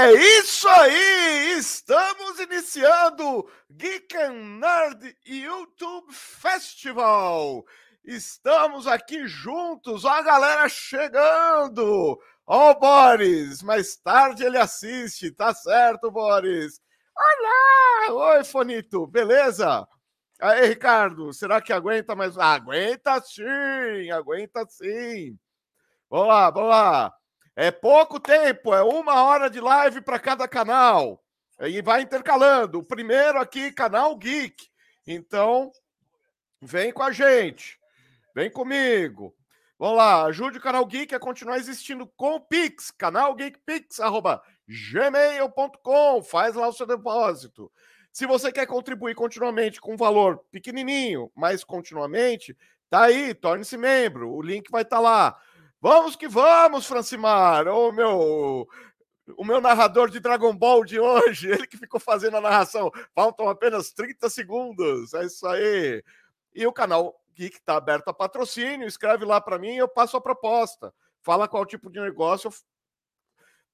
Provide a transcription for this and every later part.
É isso aí! Estamos iniciando Geek and Nerd YouTube Festival. Estamos aqui juntos, ó a galera chegando. Ó o Boris, mais tarde ele assiste, tá certo, Boris? Olá! Oi, Fonito, beleza? Aí, Ricardo, será que aguenta mais? aguenta sim, aguenta sim. Vamos lá, vamos lá. É pouco tempo, é uma hora de live para cada canal. E vai intercalando. O primeiro aqui, canal Geek. Então, vem com a gente. Vem comigo. Vamos lá, ajude o canal Geek a continuar existindo com o Pix, canalgeekpix@gmail.com. Faz lá o seu depósito. Se você quer contribuir continuamente com um valor pequenininho, mas continuamente, tá aí, torne-se membro. O link vai estar tá lá. Vamos que vamos, Francimar! O meu, o meu narrador de Dragon Ball de hoje, ele que ficou fazendo a narração. Faltam apenas 30 segundos. É isso aí. E o canal Geek está aberto a patrocínio. Escreve lá para mim, eu passo a proposta. Fala qual tipo de negócio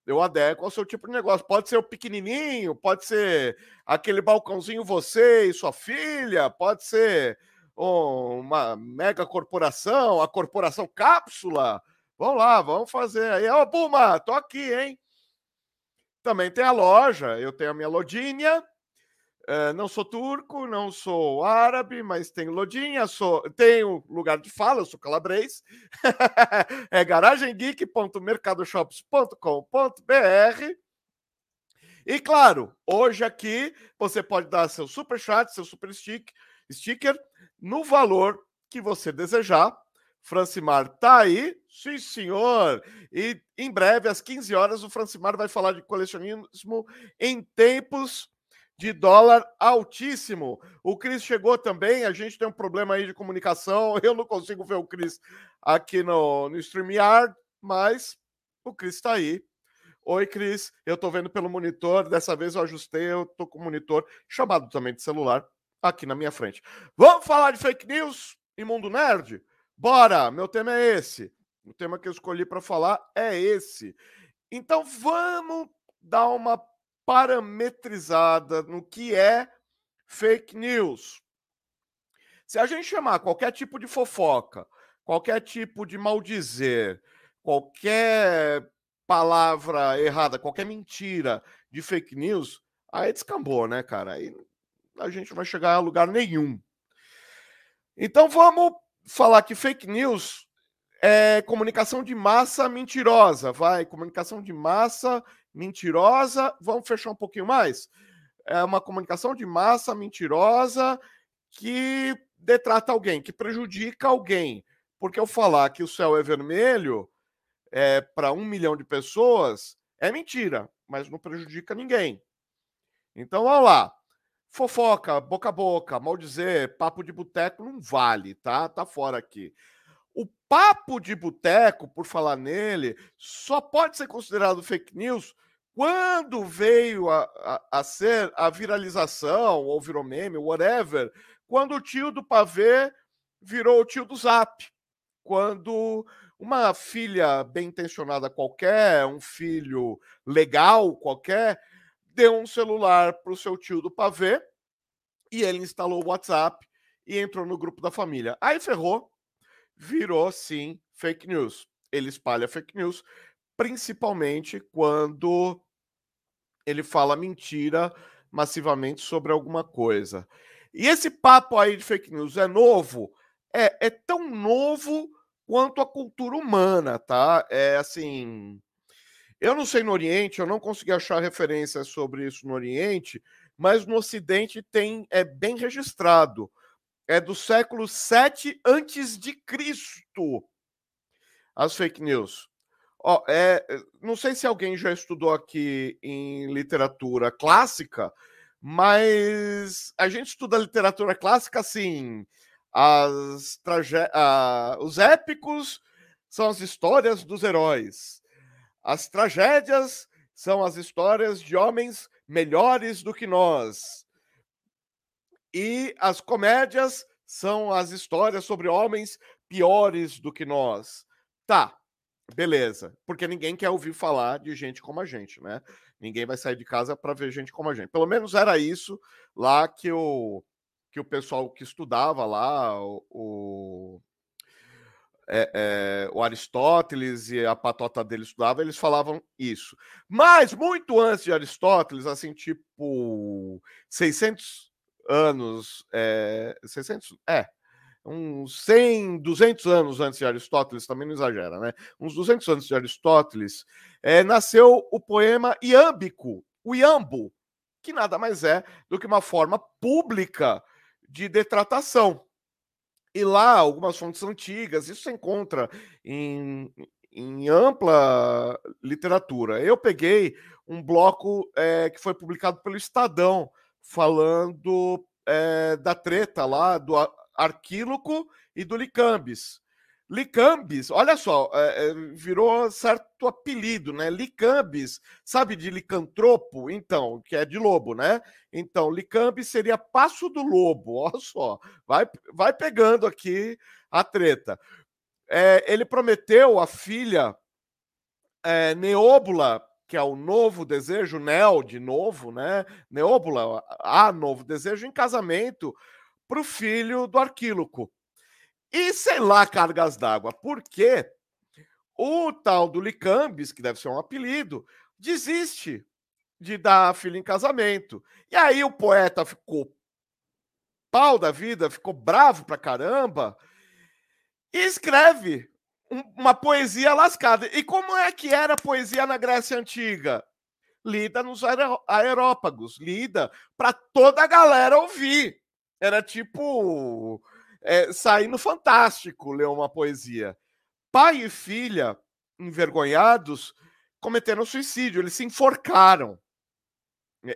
eu adequo ao seu tipo de negócio. Pode ser o pequenininho, pode ser aquele balcãozinho você e sua filha, pode ser uma mega corporação, a corporação cápsula. Vamos lá, vamos fazer aí. Ô, Puma, tô aqui, hein? Também tem a loja, eu tenho a minha lojinha. Uh, não sou turco, não sou árabe, mas tenho lojinha, sou, tenho lugar de fala, sou calabrês. é garagemgeek.mercadoshops.com.br. E claro, hoje aqui você pode dar seu super chat, seu super stick, sticker no valor que você desejar Francimar tá aí? Sim, senhor. E em breve, às 15 horas, o Francimar vai falar de colecionismo em tempos de dólar altíssimo. O Cris chegou também, a gente tem um problema aí de comunicação. Eu não consigo ver o Cris aqui no, no StreamYard, mas o Cris está aí. Oi, Cris. Eu estou vendo pelo monitor. Dessa vez eu ajustei, eu estou com o monitor chamado também de celular aqui na minha frente. Vamos falar de fake news e mundo nerd? Bora! Meu tema é esse. O tema que eu escolhi para falar é esse. Então vamos dar uma parametrizada no que é fake news. Se a gente chamar qualquer tipo de fofoca, qualquer tipo de maldizer, qualquer palavra errada, qualquer mentira de fake news, aí descambou, né, cara? Aí a gente não vai chegar a lugar nenhum. Então vamos falar que fake news é comunicação de massa mentirosa, vai, comunicação de massa mentirosa, vamos fechar um pouquinho mais? É uma comunicação de massa mentirosa que detrata alguém, que prejudica alguém. Porque eu falar que o céu é vermelho é, para um milhão de pessoas é mentira, mas não prejudica ninguém. Então, vamos lá fofoca, boca a boca, mal dizer, papo de boteco não vale, tá? Tá fora aqui. O papo de boteco, por falar nele, só pode ser considerado fake news quando veio a, a, a ser a viralização, ou virou meme, whatever, quando o tio do pavê virou o tio do zap. Quando uma filha bem intencionada qualquer, um filho legal qualquer, deu um celular para o seu tio do pavê e ele instalou o WhatsApp e entrou no grupo da família. Aí ferrou, virou sim fake news. Ele espalha fake news, principalmente quando ele fala mentira massivamente sobre alguma coisa. E esse papo aí de fake news é novo? É, é tão novo quanto a cultura humana, tá? É assim. Eu não sei no Oriente, eu não consegui achar referências sobre isso no Oriente, mas no Ocidente tem é bem registrado. É do século 7 antes de Cristo. As fake news. Ó, é, não sei se alguém já estudou aqui em literatura clássica, mas a gente estuda literatura clássica assim. As trage... Ah, os épicos são as histórias dos heróis. As tragédias são as histórias de homens melhores do que nós. E as comédias são as histórias sobre homens piores do que nós. Tá. Beleza, porque ninguém quer ouvir falar de gente como a gente, né? Ninguém vai sair de casa para ver gente como a gente. Pelo menos era isso lá que o, que o pessoal que estudava lá, o, o, é, é, o Aristóteles e a patota dele estudava, eles falavam isso. Mas muito antes de Aristóteles, assim, tipo 600 anos, é, 600, é, uns 100, 200 anos antes de Aristóteles, também não exagera, né? Uns 200 anos de Aristóteles, é, nasceu o poema iâmbico, o iambo, que nada mais é do que uma forma pública de detratação. E lá, algumas fontes antigas, isso se encontra em, em ampla literatura. Eu peguei um bloco é, que foi publicado pelo Estadão, falando é, da treta lá do Arquíloco e do Licambis. Licambis, olha só, é, é, virou certo apelido, né? Licambis, sabe de licantropo? Então, que é de lobo, né? Então, Licambis seria passo do lobo, olha só, vai, vai pegando aqui a treta. É, ele prometeu a filha é, Neóbula, que é o novo desejo, Neo de novo, né? Neóbula, a novo desejo, em casamento para o filho do Arquíloco. E sei lá, cargas d'água, porque o tal do Licambis, que deve ser um apelido, desiste de dar a filha em casamento. E aí o poeta ficou pau da vida, ficou bravo pra caramba e escreve uma poesia lascada. E como é que era a poesia na Grécia Antiga? Lida nos aerópagos, lida para toda a galera ouvir. Era tipo é, sair no Fantástico ler uma poesia. Pai e filha, envergonhados, cometeram suicídio, eles se enforcaram.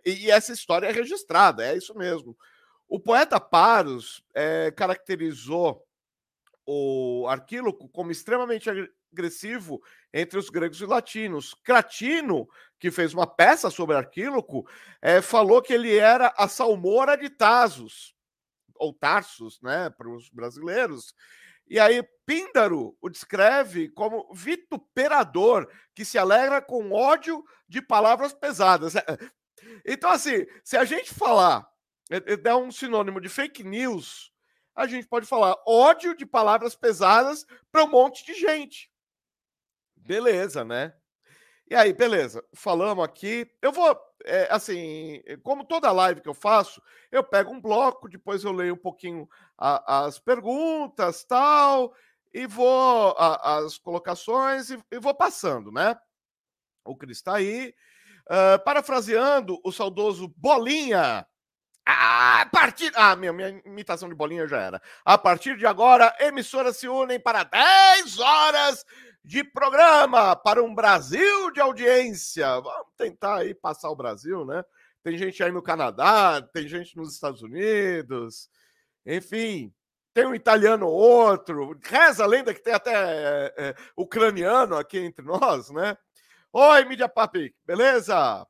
E, e essa história é registrada, é isso mesmo. O poeta Paros é, caracterizou o Arquíloco como extremamente agressivo entre os gregos e latinos. Cratino, que fez uma peça sobre Arquíloco, é, falou que ele era a salmoura de Tasos ou Tarsus, né, para os brasileiros. E aí Píndaro o descreve como vituperador, que se alegra com ódio de palavras pesadas. Então, assim, se a gente falar, der um sinônimo de fake news, a gente pode falar ódio de palavras pesadas para um monte de gente. Beleza, né? E aí, beleza, falamos aqui. Eu vou, é, assim, como toda live que eu faço, eu pego um bloco, depois eu leio um pouquinho a, as perguntas, tal, e vou, a, as colocações, e, e, vou passando, né? O Cris está aí. Uh, parafraseando o saudoso Bolinha. A partir. Ah, minha, minha imitação de bolinha já era. A partir de agora, emissoras se unem para 10 horas de programa para um Brasil de audiência. Vamos tentar aí passar o Brasil, né? Tem gente aí no Canadá, tem gente nos Estados Unidos, enfim, tem um italiano ou outro. Reza a lenda que tem até é, é, ucraniano aqui entre nós, né? Oi, Mídia Papi, beleza?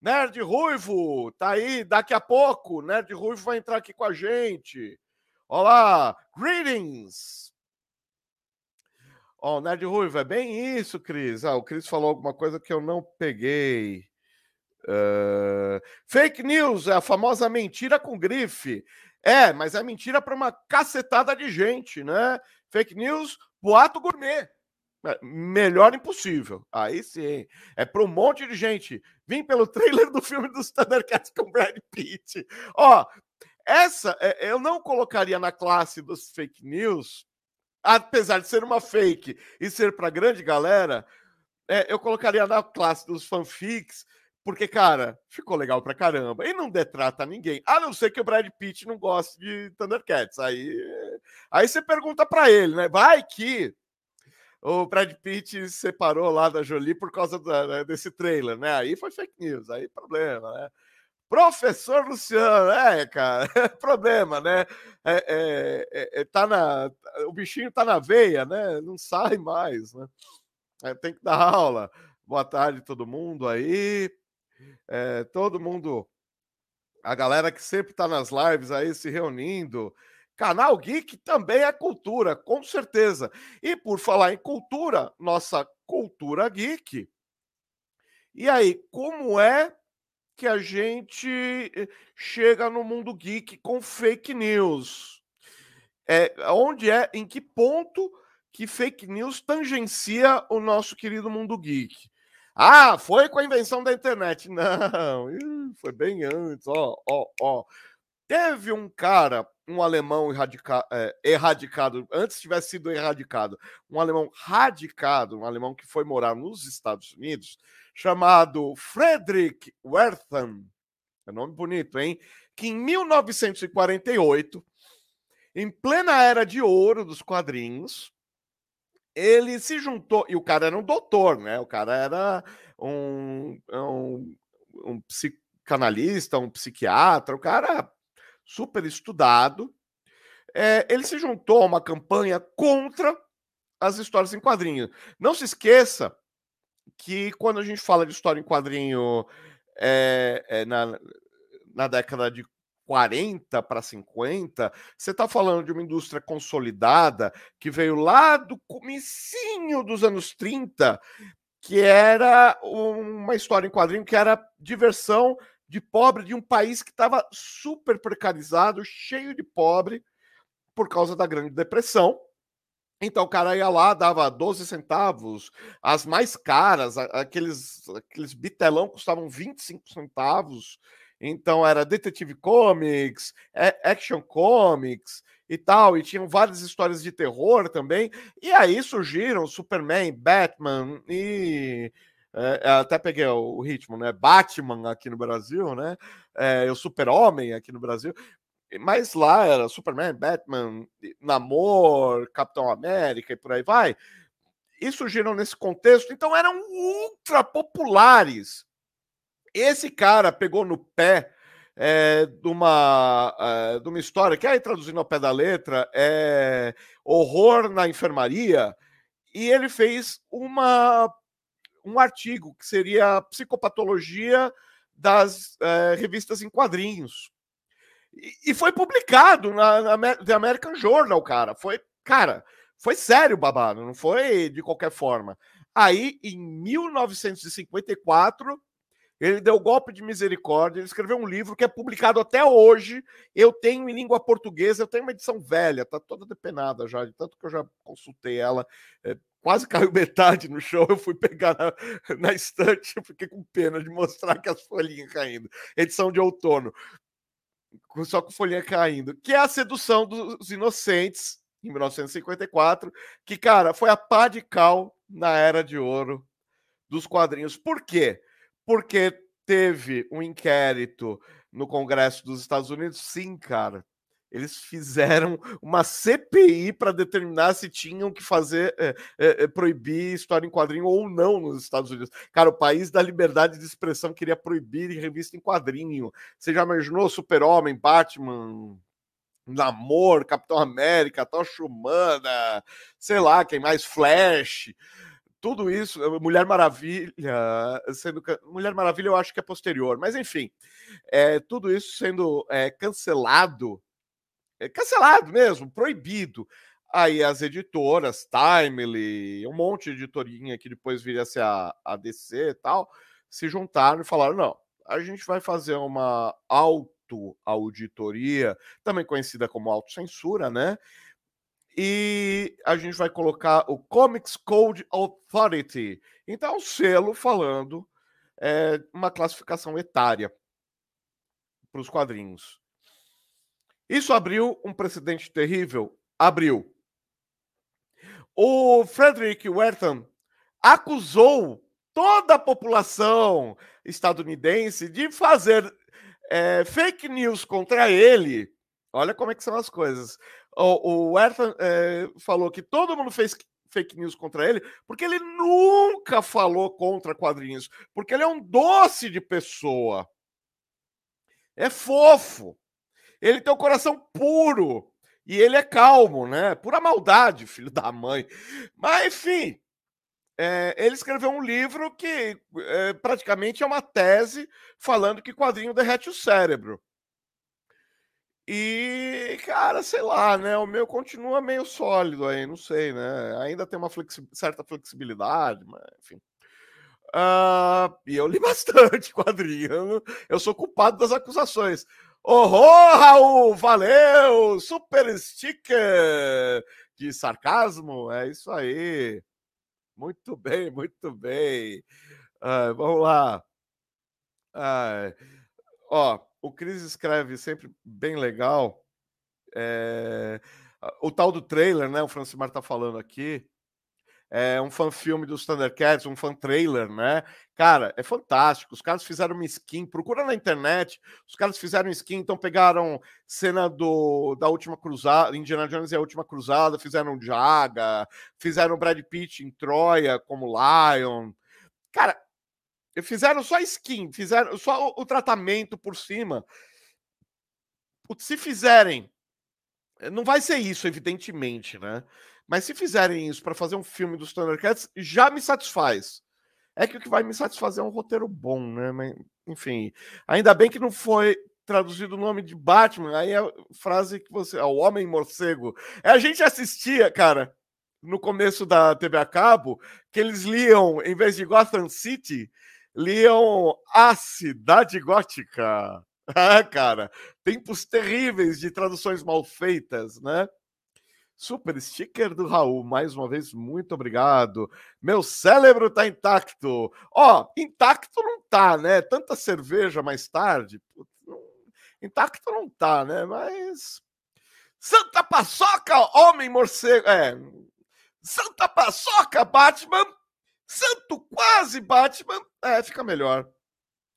Nerd Ruivo, tá aí daqui a pouco. Nerd Ruivo vai entrar aqui com a gente. Olá, greetings. Ó, oh, Nerd Ruivo, é bem isso, Cris. Ah, o Cris falou alguma coisa que eu não peguei. Uh... Fake news é a famosa mentira com grife. É, mas é mentira para uma cacetada de gente, né? Fake news, boato gourmet. É, melhor impossível. Aí sim. É para um monte de gente. Vim pelo trailer do filme dos Thundercats com Brad Pitt. Ó, essa é, eu não colocaria na classe dos fake news, apesar de ser uma fake e ser para grande galera, é, eu colocaria na classe dos fanfics, porque, cara, ficou legal pra caramba. E não detrata ninguém. A não ser que o Brad Pitt não goste de Thundercats. Aí, aí você pergunta para ele, né? Vai que o Brad Pitt se separou lá da Jolie por causa da, né, desse trailer, né? Aí foi fake news, aí problema, né? Professor Luciano, é, cara, é problema, né? É, é, é, é, tá na, o bichinho tá na veia, né? Não sai mais, né? É, tem que dar aula. Boa tarde, todo mundo aí. É, todo mundo, a galera que sempre tá nas lives aí se reunindo. Canal Geek também é cultura, com certeza. E por falar em cultura, nossa cultura geek. E aí, como é que a gente eh, chega no mundo geek com fake news? É, onde é, em que ponto que fake news tangencia o nosso querido mundo geek? Ah, foi com a invenção da internet. Não, foi bem antes, ó, ó, ó. Teve um cara, um alemão erradica, é, erradicado, antes tivesse sido erradicado, um alemão radicado, um alemão que foi morar nos Estados Unidos, chamado Friedrich Wertham, é nome bonito, hein? Que em 1948, em plena era de ouro dos quadrinhos, ele se juntou, e o cara era um doutor, né? O cara era um, um, um psicanalista, um psiquiatra, o cara super estudado. É, ele se juntou a uma campanha contra as histórias em quadrinho. Não se esqueça que quando a gente fala de história em quadrinho é, é, na, na década de 40 para 50, você está falando de uma indústria consolidada que veio lá do comecinho dos anos 30, que era uma história em quadrinho que era diversão de pobre de um país que estava super precarizado, cheio de pobre por causa da Grande Depressão. Então o cara ia lá, dava 12 centavos, as mais caras, aqueles, aqueles bitelão custavam 25 centavos. Então era Detective Comics, Action Comics e tal, e tinham várias histórias de terror também. E aí surgiram Superman, Batman e é, até peguei o ritmo, né? Batman aqui no Brasil, né? É, o Super-Homem aqui no Brasil. Mas lá era Superman, Batman, Namor, Capitão América e por aí vai. E surgiram nesse contexto, então eram ultra populares esse cara pegou no pé é, de, uma, é, de uma história que, aí traduzindo ao pé da letra, é Horror na Enfermaria, e ele fez uma, um artigo que seria Psicopatologia das é, revistas em quadrinhos. E, e foi publicado na, na The American Journal, cara. Foi, cara, foi sério babado, não foi de qualquer forma. Aí, em 1954, ele deu golpe de misericórdia, ele escreveu um livro que é publicado até hoje. Eu tenho em língua portuguesa, eu tenho uma edição velha, tá toda depenada já, de tanto que eu já consultei ela. É, quase caiu metade no show, eu fui pegar na, na estante, eu fiquei com pena de mostrar que as folhinhas caindo. Edição de outono, só com folhinha caindo. Que é a sedução dos inocentes, em 1954, que, cara, foi a pá de cal na era de ouro dos quadrinhos. Por quê? Porque teve um inquérito no Congresso dos Estados Unidos? Sim, cara. Eles fizeram uma CPI para determinar se tinham que fazer é, é, proibir história em quadrinho ou não nos Estados Unidos. Cara, o país da liberdade de expressão queria proibir revista em quadrinho. Você já imaginou Super-Homem, Batman, Namor, Capitão América, Tocha Humana, sei lá, quem mais? Flash tudo isso, Mulher Maravilha, sendo Mulher Maravilha eu acho que é posterior, mas enfim, é, tudo isso sendo é, cancelado, cancelado mesmo, proibido. Aí as editoras, Timely, um monte de editorinha que depois viria a ser a, a DC e tal, se juntaram e falaram: não, a gente vai fazer uma auto-auditoria, também conhecida como autocensura, né? e a gente vai colocar o Comics Code Authority. Então, um selo falando é, uma classificação etária para os quadrinhos. Isso abriu um precedente terrível? Abriu. O Frederick Wertham acusou toda a população estadunidense de fazer é, fake news contra ele. Olha como é que são as coisas. O, o é, falou que todo mundo fez fake news contra ele, porque ele nunca falou contra quadrinhos, porque ele é um doce de pessoa. É fofo. Ele tem o um coração puro. E ele é calmo, né? Pura maldade, filho da mãe. Mas, enfim, é, ele escreveu um livro que é, praticamente é uma tese falando que quadrinho derrete o cérebro. E, cara, sei lá, né? O meu continua meio sólido aí, não sei, né? Ainda tem uma flexi certa flexibilidade, mas enfim. Uh, e eu li bastante quadrinho. Eu sou culpado das acusações. Horror, Raul! Valeu! Super sticker de sarcasmo. É isso aí. Muito bem, muito bem. Uh, vamos lá. Uh, ó, o Cris escreve sempre bem legal. É, o tal do trailer, né? O Francimar tá falando aqui. É um fan filme dos Thundercats, um fan trailer, né? Cara, é fantástico. Os caras fizeram uma skin, procura na internet. Os caras fizeram skin, então pegaram cena do da última cruzada, Indiana Jones e a última cruzada, fizeram Jaga, fizeram Brad Pitt em Troia como Lion. Cara, Fizeram só skin, fizeram só o, o tratamento por cima. Se fizerem, eh, não vai ser isso, evidentemente, né? Mas se fizerem isso para fazer um filme dos Thundercats, já me satisfaz. É que o que vai me satisfazer é um roteiro bom, né? Mas, enfim, ainda bem que não foi traduzido o nome de Batman. Aí a frase que você. o Homem Morcego. É, a gente assistia, cara, no começo da TV a cabo, que eles liam, em vez de Gotham City, liam A Cidade Gótica. Ah, cara, tempos terríveis de traduções mal feitas, né? Super sticker do Raul, mais uma vez, muito obrigado. Meu cérebro tá intacto. Ó, intacto não tá, né? Tanta cerveja mais tarde. Intacto não tá, né? Mas. Santa Paçoca, homem morcego. É. Santa Paçoca, Batman Santo quase Batman. É, fica melhor.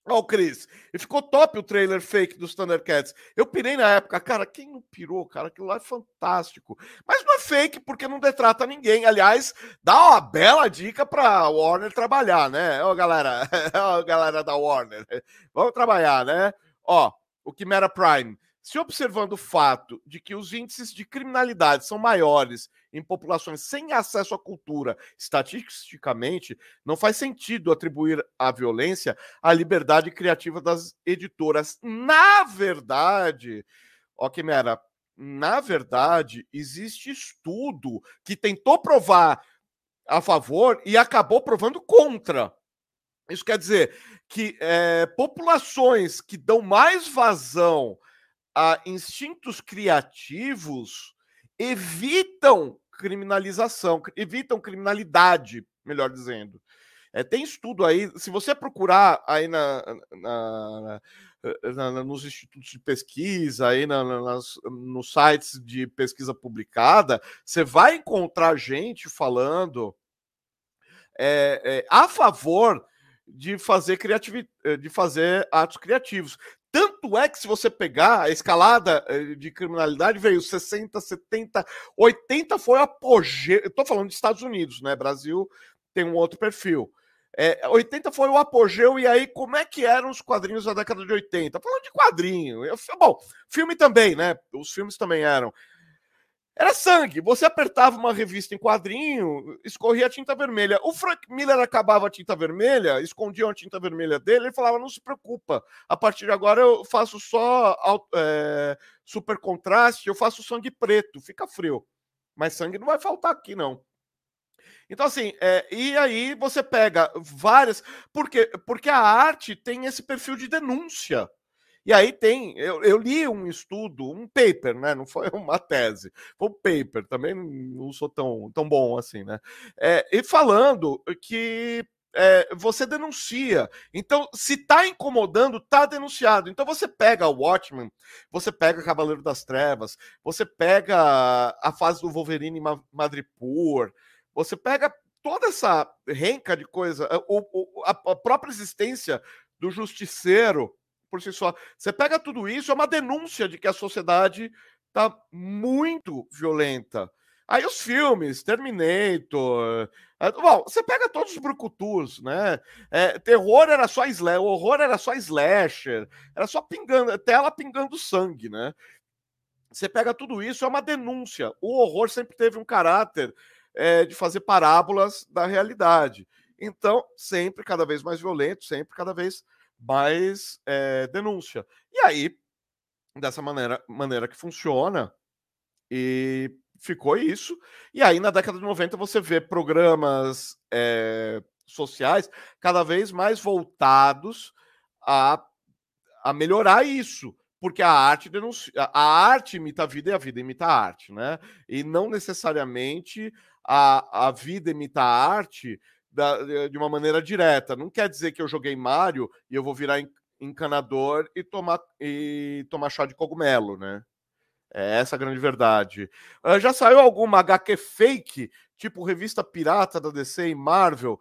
Ó, oh, o Cris. E ficou top o trailer fake dos Thundercats. Eu pirei na época. Cara, quem não pirou, cara? Aquilo lá é fantástico. Mas não é fake porque não detrata ninguém. Aliás, dá uma bela dica pra Warner trabalhar, né? Ó, oh, galera. Ó, oh, galera da Warner. Vamos trabalhar, né? Ó, o Chimera Prime. Se observando o fato de que os índices de criminalidade são maiores em populações sem acesso à cultura, estatisticamente, não faz sentido atribuir a violência à liberdade criativa das editoras. Na verdade, ó, Quimera, na verdade, existe estudo que tentou provar a favor e acabou provando contra. Isso quer dizer que é, populações que dão mais vazão a instintos criativos evitam criminalização, evitam criminalidade, melhor dizendo. É, tem estudo aí, se você procurar aí na, na, na, nos institutos de pesquisa, aí nas, nos sites de pesquisa publicada, você vai encontrar gente falando é, é, a favor de fazer criatividade, de fazer atos criativos. Tanto é que, se você pegar a escalada eh, de criminalidade, veio 60, 70, 80 foi apogeu. Estou falando dos Estados Unidos, né? Brasil tem um outro perfil. É, 80 foi o apogeu, e aí como é que eram os quadrinhos da década de 80? Falando de quadrinho. Eu, bom, filme também, né? Os filmes também eram. Era sangue. Você apertava uma revista em quadrinho, escorria a tinta vermelha. O Frank Miller acabava a tinta vermelha, escondia a tinta vermelha dele, ele falava: não se preocupa, a partir de agora eu faço só é, super contraste, eu faço sangue preto, fica frio. Mas sangue não vai faltar aqui, não. Então, assim, é, e aí você pega várias. Por quê? Porque a arte tem esse perfil de denúncia. E aí tem, eu, eu, li um estudo, um paper, né? Não foi uma tese, foi um paper, também não sou tão, tão bom assim, né? É, e falando que é, você denuncia. Então, se está incomodando, está denunciado. Então, você pega o Watchmen, você pega Cavaleiro das Trevas, você pega a fase do Wolverine Madripoor, você pega toda essa renca de coisa, a, a própria existência do Justiceiro, por si só. Você pega tudo isso, é uma denúncia de que a sociedade está muito violenta. Aí os filmes, Terminator. É, bom, você pega todos os brucutus, né? É, terror era só slash, horror era só slasher, era só pingando, tela pingando sangue, né? Você pega tudo isso, é uma denúncia. O horror sempre teve um caráter é, de fazer parábolas da realidade. Então, sempre cada vez mais violento, sempre cada vez mais é, denúncia. E aí dessa maneira, maneira que funciona. E ficou isso. E aí, na década de 90, você vê programas é, sociais cada vez mais voltados a, a melhorar isso. Porque a arte denuncia, a arte imita a vida e a vida imita a arte, né? E não necessariamente a, a vida imita a arte da, de uma maneira direta. Não quer dizer que eu joguei Mario e eu vou virar encanador e tomar, e tomar chá de cogumelo, né? É essa a grande verdade. Uh, já saiu alguma HQ fake, tipo revista pirata da DC e Marvel?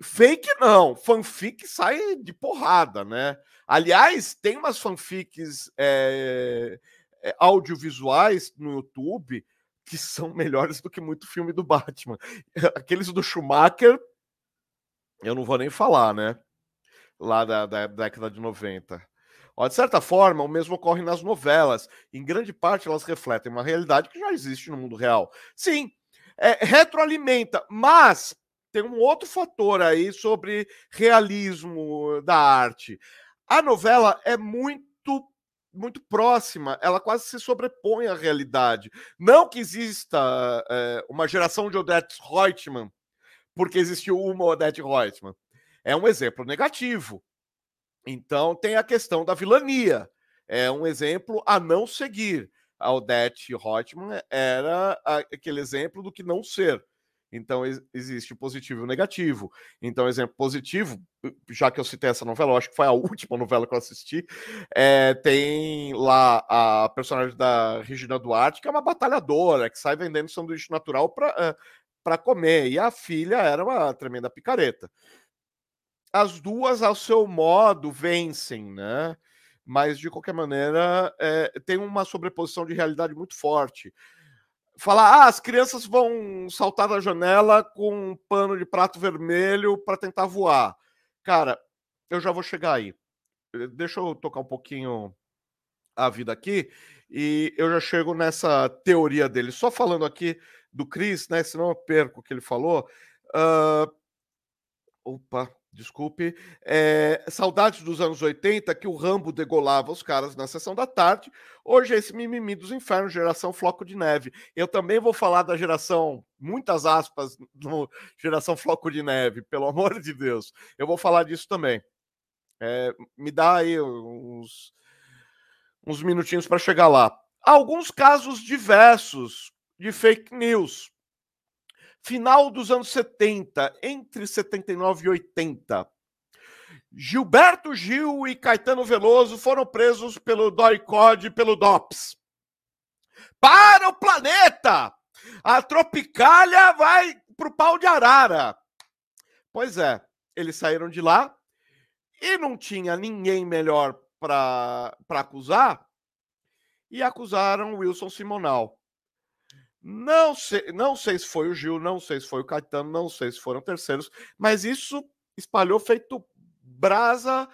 Fake não, fanfic sai de porrada, né? Aliás, tem umas fanfics é, audiovisuais no YouTube que são melhores do que muito filme do Batman. Aqueles do Schumacher, eu não vou nem falar, né? Lá da, da década de 90. Ó, de certa forma, o mesmo ocorre nas novelas. Em grande parte, elas refletem uma realidade que já existe no mundo real. Sim, é, retroalimenta, mas tem um outro fator aí sobre realismo da arte. A novela é muito muito próxima, ela quase se sobrepõe à realidade. Não que exista é, uma geração de Odette Reutemann, porque existiu uma Odette Reutemann. É um exemplo negativo. Então tem a questão da vilania. É um exemplo a não seguir. A Odette Reutemann era aquele exemplo do que não ser. Então existe o positivo e o negativo. Então, exemplo positivo, já que eu citei essa novela, acho que foi a última novela que eu assisti, é, tem lá a personagem da Regina Duarte, que é uma batalhadora, que sai vendendo sanduíche natural para uh, comer. E a filha era uma tremenda picareta as duas, ao seu modo, vencem, né? Mas, de qualquer maneira, é, tem uma sobreposição de realidade muito forte. Falar, ah, as crianças vão saltar da janela com um pano de prato vermelho para tentar voar. Cara, eu já vou chegar aí. Eh, deixa eu tocar um pouquinho a vida aqui e eu já chego nessa teoria dele. Só falando aqui do Chris, né? Senão eu perco o que ele falou. Uh... Opa, desculpe, é, saudades dos anos 80 que o Rambo degolava os caras na sessão da tarde. Hoje é esse mimimi dos infernos, geração Floco de Neve. Eu também vou falar da geração, muitas aspas, no geração Floco de Neve, pelo amor de Deus. Eu vou falar disso também. É, me dá aí uns, uns minutinhos para chegar lá. Alguns casos diversos de fake news final dos anos 70, entre 79 e 80. Gilberto Gil e Caetano Veloso foram presos pelo DOI-COD e pelo DOPS. Para o planeta! A Tropicália vai pro pau de arara. Pois é, eles saíram de lá e não tinha ninguém melhor para acusar e acusaram Wilson Simonal. Não sei, não sei se foi o Gil, não sei se foi o Caetano, não sei se foram terceiros, mas isso espalhou feito brasa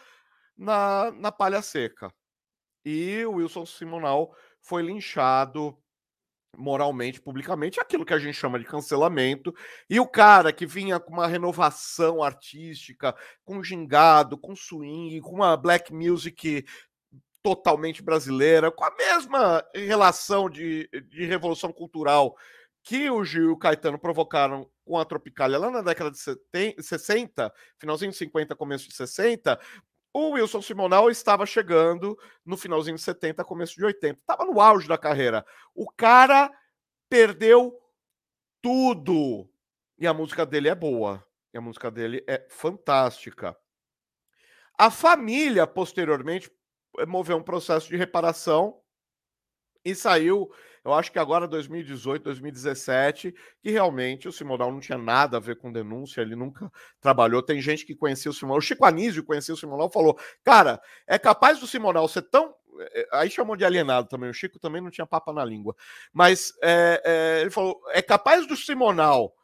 na, na palha seca. E o Wilson Simonal foi linchado moralmente, publicamente, aquilo que a gente chama de cancelamento. E o cara que vinha com uma renovação artística, com gingado, com swing, com uma black music totalmente brasileira, com a mesma relação de, de revolução cultural que o Gil e o Caetano provocaram com a Tropicália lá na década de 70, 60, finalzinho de 50, começo de 60, o Wilson Simonal estava chegando no finalzinho de 70, começo de 80. Estava no auge da carreira. O cara perdeu tudo. E a música dele é boa. E a música dele é fantástica. A família, posteriormente, eh, moveu um processo de reparação e saiu, eu acho que agora 2018, 2017, que realmente o Simonal não tinha nada a ver com denúncia, ele nunca trabalhou. Tem gente que conhecia o Simonal, o Chico Anísio conhecia o Simonal, falou: "Cara, é capaz do Simonal ser tão eh, aí chamou de alienado também. O Chico também não tinha papa na língua. Mas é, é, ele falou: é capaz do Simonal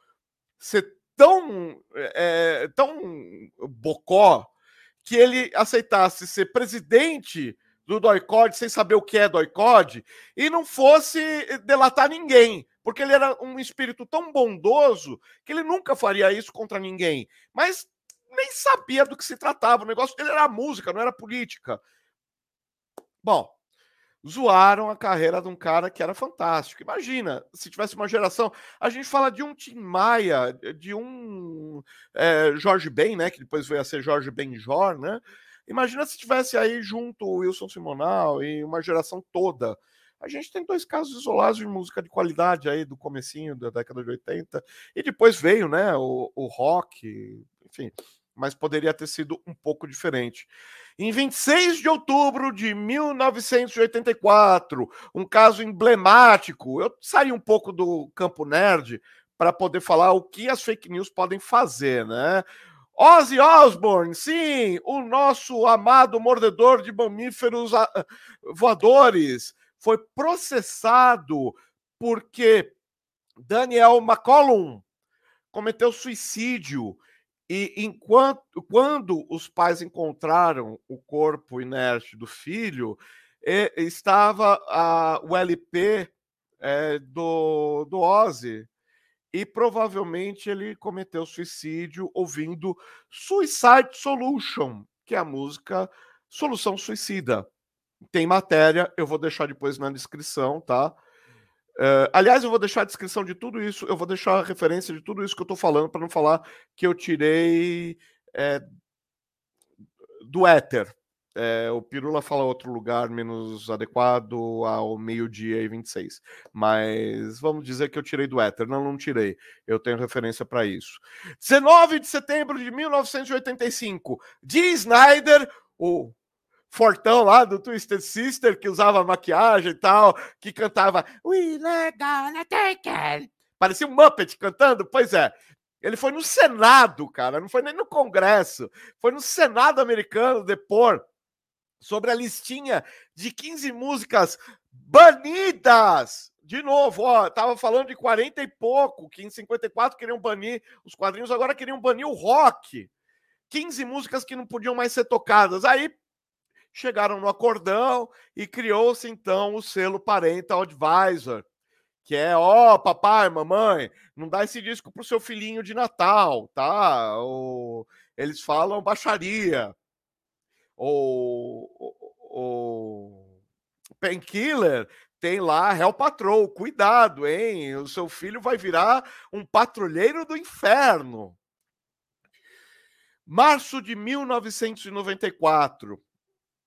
ser tão, é, tão bocó que ele aceitasse ser presidente do DOICOD sem saber o que é DOICOD e não fosse delatar ninguém, porque ele era um espírito tão bondoso que ele nunca faria isso contra ninguém, mas nem sabia do que se tratava. O negócio dele era música, não era política. Bom, zoaram a carreira de um cara que era fantástico. Imagina, se tivesse uma geração. A gente fala de um Tim Maia, de um é, Jorge Ben, né? Que depois veio a ser Jorge Benjor, né? Imagina se tivesse aí junto o Wilson Simonal e uma geração toda. A gente tem dois casos isolados de música de qualidade aí do comecinho da década de 80. E depois veio, né, o, o rock, enfim, mas poderia ter sido um pouco diferente. Em 26 de outubro de 1984, um caso emblemático. Eu saí um pouco do campo nerd para poder falar o que as fake news podem fazer, né? Ozzy Osbourne, sim, o nosso amado mordedor de mamíferos ah, voadores, foi processado porque Daniel McCollum cometeu suicídio e enquanto quando os pais encontraram o corpo inerte do filho, estava a, o LP é, do, do Ozzy e provavelmente ele cometeu suicídio ouvindo Suicide Solution, que é a música Solução Suicida. Tem matéria, eu vou deixar depois na descrição, tá? Uh, aliás, eu vou deixar a descrição de tudo isso, eu vou deixar a referência de tudo isso que eu tô falando, para não falar que eu tirei é, do éter, é, o Pirula fala outro lugar menos adequado ao meio-dia e 26. Mas vamos dizer que eu tirei do éter. Não, não tirei. Eu tenho referência para isso. 19 de setembro de 1985. Dee Snyder, o fortão lá do Twisted Sister, que usava maquiagem e tal, que cantava We gonna take it. Parecia um Muppet cantando? Pois é. Ele foi no Senado, cara, não foi nem no Congresso. Foi no Senado americano depor sobre a listinha de 15 músicas banidas. De novo, ó, tava falando de 40 e pouco, que em 54 queriam banir os quadrinhos, agora queriam banir o rock. 15 músicas que não podiam mais ser tocadas. Aí chegaram no acordão e criou-se então o selo Parental Advisor, que é, ó, papai, mamãe, não dá esse disco pro seu filhinho de Natal, tá? Ou, eles falam baixaria o, o, o Painkiller tem lá Hell Patrol. Cuidado, hein? O seu filho vai virar um patrulheiro do inferno. Março de 1994.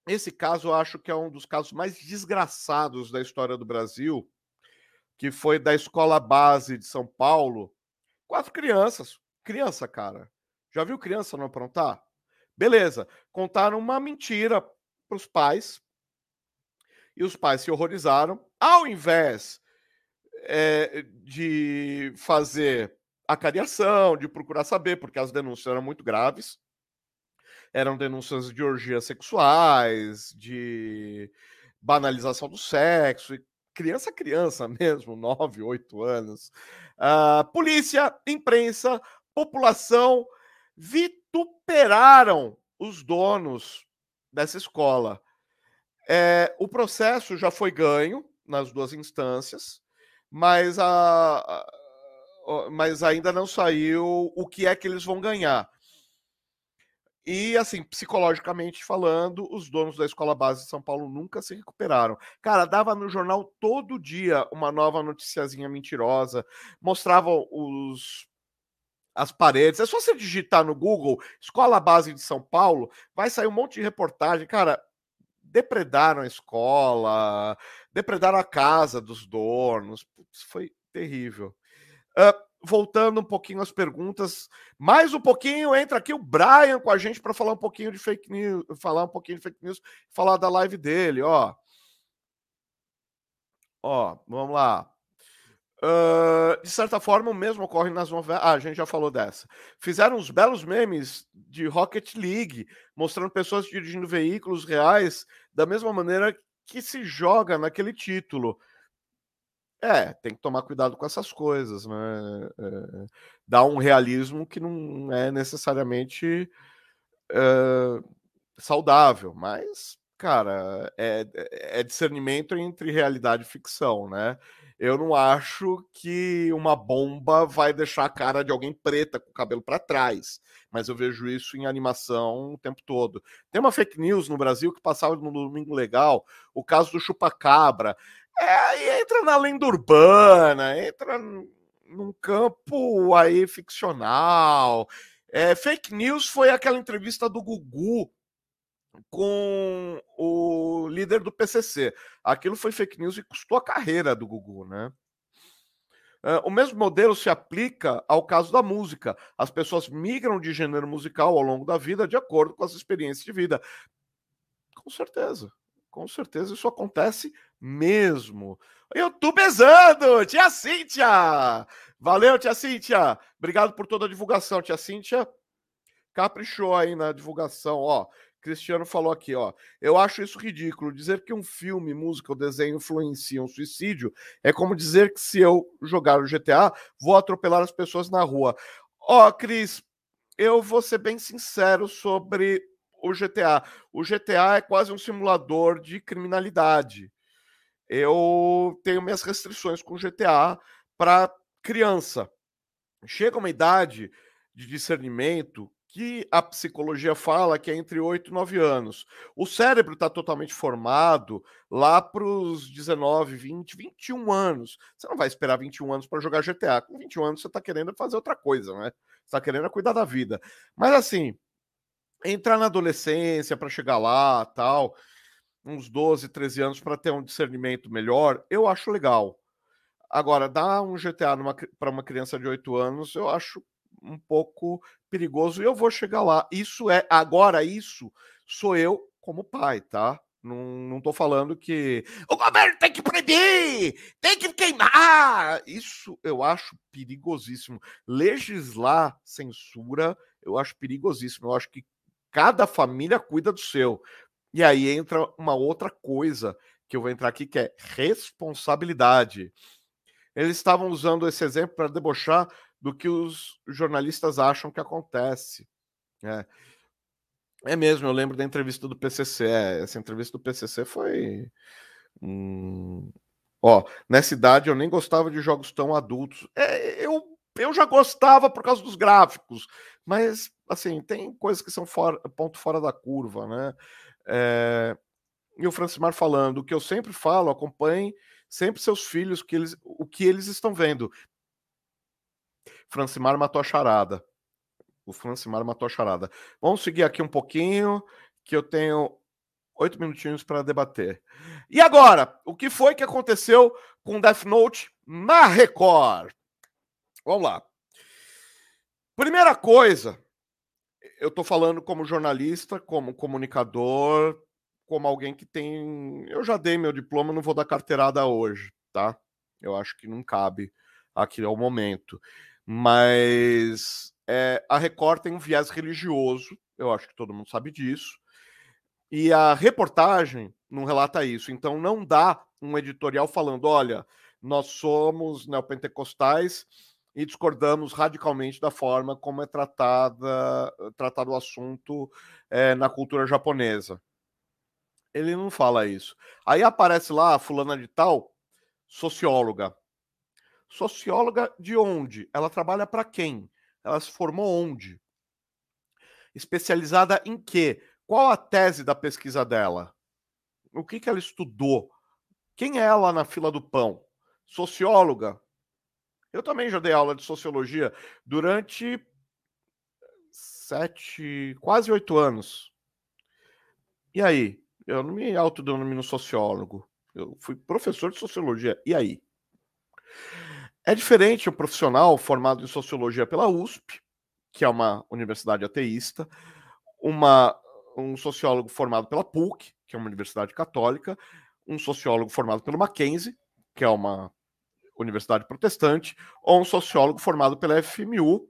Esse caso eu acho que é um dos casos mais desgraçados da história do Brasil, que foi da escola base de São Paulo. Quatro crianças. Criança, cara. Já viu criança não aprontar? Beleza, contaram uma mentira para os pais e os pais se horrorizaram. Ao invés é, de fazer a cariação, de procurar saber, porque as denúncias eram muito graves, eram denúncias de orgias sexuais, de banalização do sexo, criança criança mesmo, 9, 8 anos. Uh, polícia, imprensa, população vituperaram os donos dessa escola. É, o processo já foi ganho nas duas instâncias, mas, a, a, mas ainda não saiu o que é que eles vão ganhar. E, assim, psicologicamente falando, os donos da escola base de São Paulo nunca se recuperaram. Cara, dava no jornal todo dia uma nova noticiazinha mentirosa, mostravam os as paredes. É só você digitar no Google Escola Base de São Paulo, vai sair um monte de reportagem. Cara, depredaram a escola, depredaram a casa dos donos. Putz, foi terrível. Uh, voltando um pouquinho às perguntas, mais um pouquinho entra aqui o Brian com a gente para falar um pouquinho de fake news, falar um pouquinho de fake news, falar da live dele, ó. Ó, vamos lá. Uh, de certa forma, o mesmo ocorre nas novelas. Ah, a gente já falou dessa. Fizeram uns belos memes de Rocket League, mostrando pessoas dirigindo veículos reais da mesma maneira que se joga naquele título. É, tem que tomar cuidado com essas coisas, né? É, dá um realismo que não é necessariamente é, saudável, mas, cara, é, é discernimento entre realidade e ficção, né? Eu não acho que uma bomba vai deixar a cara de alguém preta com o cabelo para trás, mas eu vejo isso em animação o tempo todo. Tem uma fake news no Brasil que passava no Domingo Legal, o caso do chupacabra. É, entra na lenda urbana, entra num campo aí ficcional. É, fake news foi aquela entrevista do Gugu com o líder do PCC. Aquilo foi fake news e custou a carreira do Gugu, né? O mesmo modelo se aplica ao caso da música. As pessoas migram de gênero musical ao longo da vida de acordo com as experiências de vida. Com certeza, com certeza isso acontece mesmo. YouTubezando! Tia Cíntia! Valeu, tia Cíntia! Obrigado por toda a divulgação, tia Cíntia. Caprichou aí na divulgação, ó. Cristiano falou aqui, ó. Eu acho isso ridículo. Dizer que um filme, música ou desenho influencia um suicídio é como dizer que se eu jogar o GTA, vou atropelar as pessoas na rua. Ó, Cris, eu vou ser bem sincero sobre o GTA. O GTA é quase um simulador de criminalidade. Eu tenho minhas restrições com o GTA para criança. Chega uma idade de discernimento que a psicologia fala que é entre 8 e 9 anos. O cérebro está totalmente formado lá para os 19, 20, 21 anos. Você não vai esperar 21 anos para jogar GTA. Com 21 anos você está querendo fazer outra coisa, né? Você está querendo cuidar da vida. Mas assim, entrar na adolescência para chegar lá, tal, uns 12, 13 anos para ter um discernimento melhor, eu acho legal. Agora, dar um GTA para uma criança de 8 anos, eu acho um pouco perigoso e eu vou chegar lá. Isso é agora isso sou eu como pai, tá? Não, não tô falando que o governo tem que proibir, tem que queimar. Isso eu acho perigosíssimo. Legislar censura, eu acho perigosíssimo. Eu acho que cada família cuida do seu. E aí entra uma outra coisa que eu vou entrar aqui, que é responsabilidade. Eles estavam usando esse exemplo para debochar do que os jornalistas acham que acontece. É, é mesmo, eu lembro da entrevista do PCC. É, essa entrevista do PCC foi. Hum... Ó, nessa idade eu nem gostava de jogos tão adultos. É, eu, eu já gostava por causa dos gráficos, mas assim, tem coisas que são ponto fora da curva, né? É, e o Francimar falando, o que eu sempre falo, acompanhe sempre seus filhos, que eles, o que eles estão vendo. Francimar matou a charada. O Francimar matou a charada. Vamos seguir aqui um pouquinho, que eu tenho oito minutinhos para debater. E agora, o que foi que aconteceu com Death Note na Record? Vamos lá. Primeira coisa, eu estou falando como jornalista, como comunicador, como alguém que tem. Eu já dei meu diploma, não vou dar carteirada hoje, tá? Eu acho que não cabe aqui ao momento. Mas é, a Record tem um viés religioso, eu acho que todo mundo sabe disso. E a reportagem não relata isso. Então não dá um editorial falando: olha, nós somos neopentecostais e discordamos radicalmente da forma como é tratada, tratado o assunto é, na cultura japonesa. Ele não fala isso. Aí aparece lá a fulana de tal, socióloga. Socióloga de onde? Ela trabalha para quem? Ela se formou onde? Especializada em quê? Qual a tese da pesquisa dela? O que, que ela estudou? Quem é ela na fila do pão? Socióloga? Eu também já dei aula de sociologia durante sete, quase oito anos. E aí? Eu não me autodenomino sociólogo. Eu fui professor de sociologia. E aí? É diferente o profissional formado em sociologia pela USP, que é uma universidade ateísta, uma, um sociólogo formado pela PUC, que é uma universidade católica, um sociólogo formado pelo Mackenzie, que é uma universidade protestante, ou um sociólogo formado pela FMU,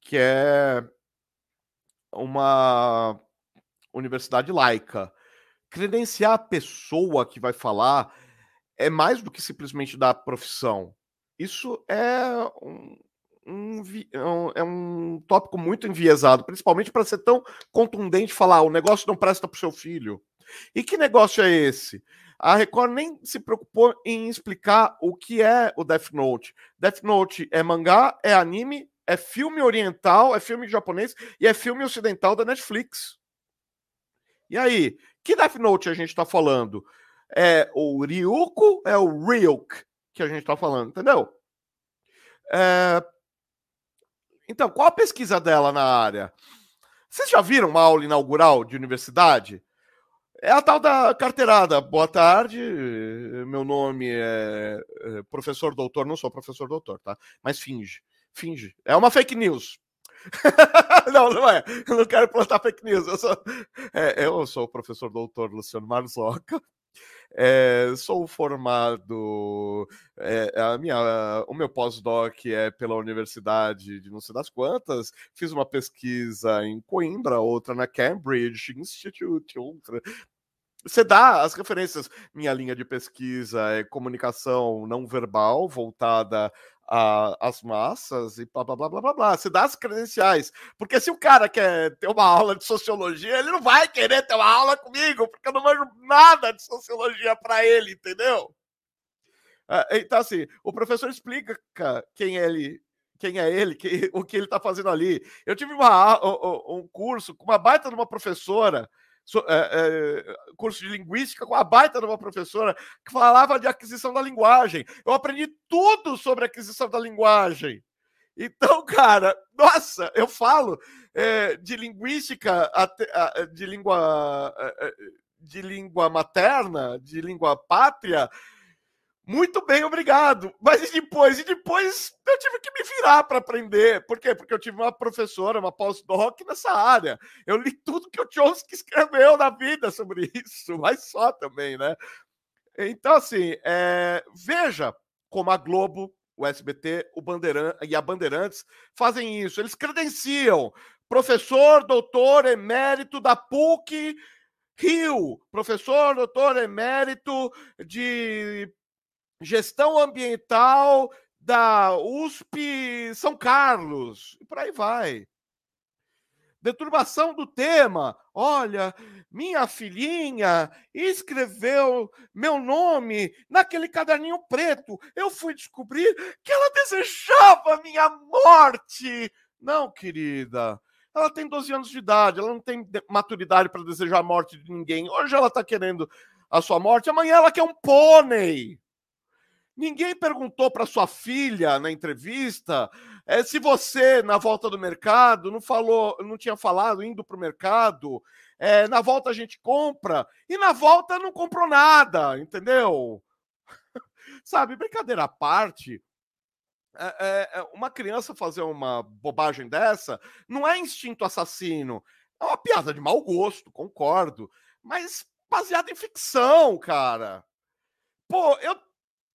que é uma universidade laica. Credenciar a pessoa que vai falar é mais do que simplesmente dar profissão. Isso é um, um, é um é tópico muito enviesado, principalmente para ser tão contundente falar: o negócio não presta para o seu filho. E que negócio é esse? A Record nem se preocupou em explicar o que é o Death Note. Death Note é mangá, é anime, é filme oriental, é filme japonês e é filme ocidental da Netflix. E aí, que Death Note a gente tá falando? É o Ryuko, é o Ryuk que a gente tá falando, entendeu? É... Então, qual a pesquisa dela na área? Vocês já viram uma aula inaugural de universidade? É a tal da carteirada. Boa tarde, meu nome é, é professor doutor, não sou professor doutor, tá? Mas finge, finge. É uma fake news. não, não é. Eu não quero plantar fake news. Eu sou, é, eu sou o professor doutor Luciano Marzoca. É, sou formado. É, a minha, o meu pós-doc é pela Universidade de não sei das quantas. Fiz uma pesquisa em Coimbra, outra na Cambridge Institute, outra. Você dá as referências. Minha linha de pesquisa é comunicação não verbal, voltada a, as massas e blá blá blá blá blá blá. Você dá as credenciais. Porque se o cara quer ter uma aula de sociologia, ele não vai querer ter uma aula comigo, porque eu não manjo nada de sociologia para ele, entendeu? É, então, assim, o professor explica quem ele, quem é ele, que, o que ele está fazendo ali. Eu tive uma, um curso com uma baita de uma professora é, é, curso de linguística com a baita de uma professora que falava de aquisição da linguagem. Eu aprendi tudo sobre aquisição da linguagem. Então, cara, nossa, eu falo é, de linguística, de língua, de língua materna, de língua pátria, muito bem, obrigado. Mas e depois? E depois eu tive que me virar para aprender. Por quê? Porque eu tive uma professora, uma pós-doc nessa área. Eu li tudo que o Chomsky escreveu na vida sobre isso, mas só também, né? Então, assim, é... veja como a Globo, o SBT o Bandeiran... e a Bandeirantes fazem isso. Eles credenciam professor, doutor, emérito da PUC Rio, professor, doutor, emérito de gestão ambiental da USP São Carlos, e por aí vai. Deturbação do tema. Olha, minha filhinha escreveu meu nome naquele caderninho preto. Eu fui descobrir que ela desejava minha morte. Não, querida. Ela tem 12 anos de idade, ela não tem maturidade para desejar a morte de ninguém. Hoje ela está querendo a sua morte, amanhã ela quer um pônei. Ninguém perguntou para sua filha na entrevista é, se você, na volta do mercado, não falou, não tinha falado indo para o mercado. É, na volta a gente compra e na volta não comprou nada, entendeu? Sabe, brincadeira à parte. É, é, uma criança fazer uma bobagem dessa não é instinto assassino. É uma piada de mau gosto, concordo. Mas baseada em ficção, cara. Pô, eu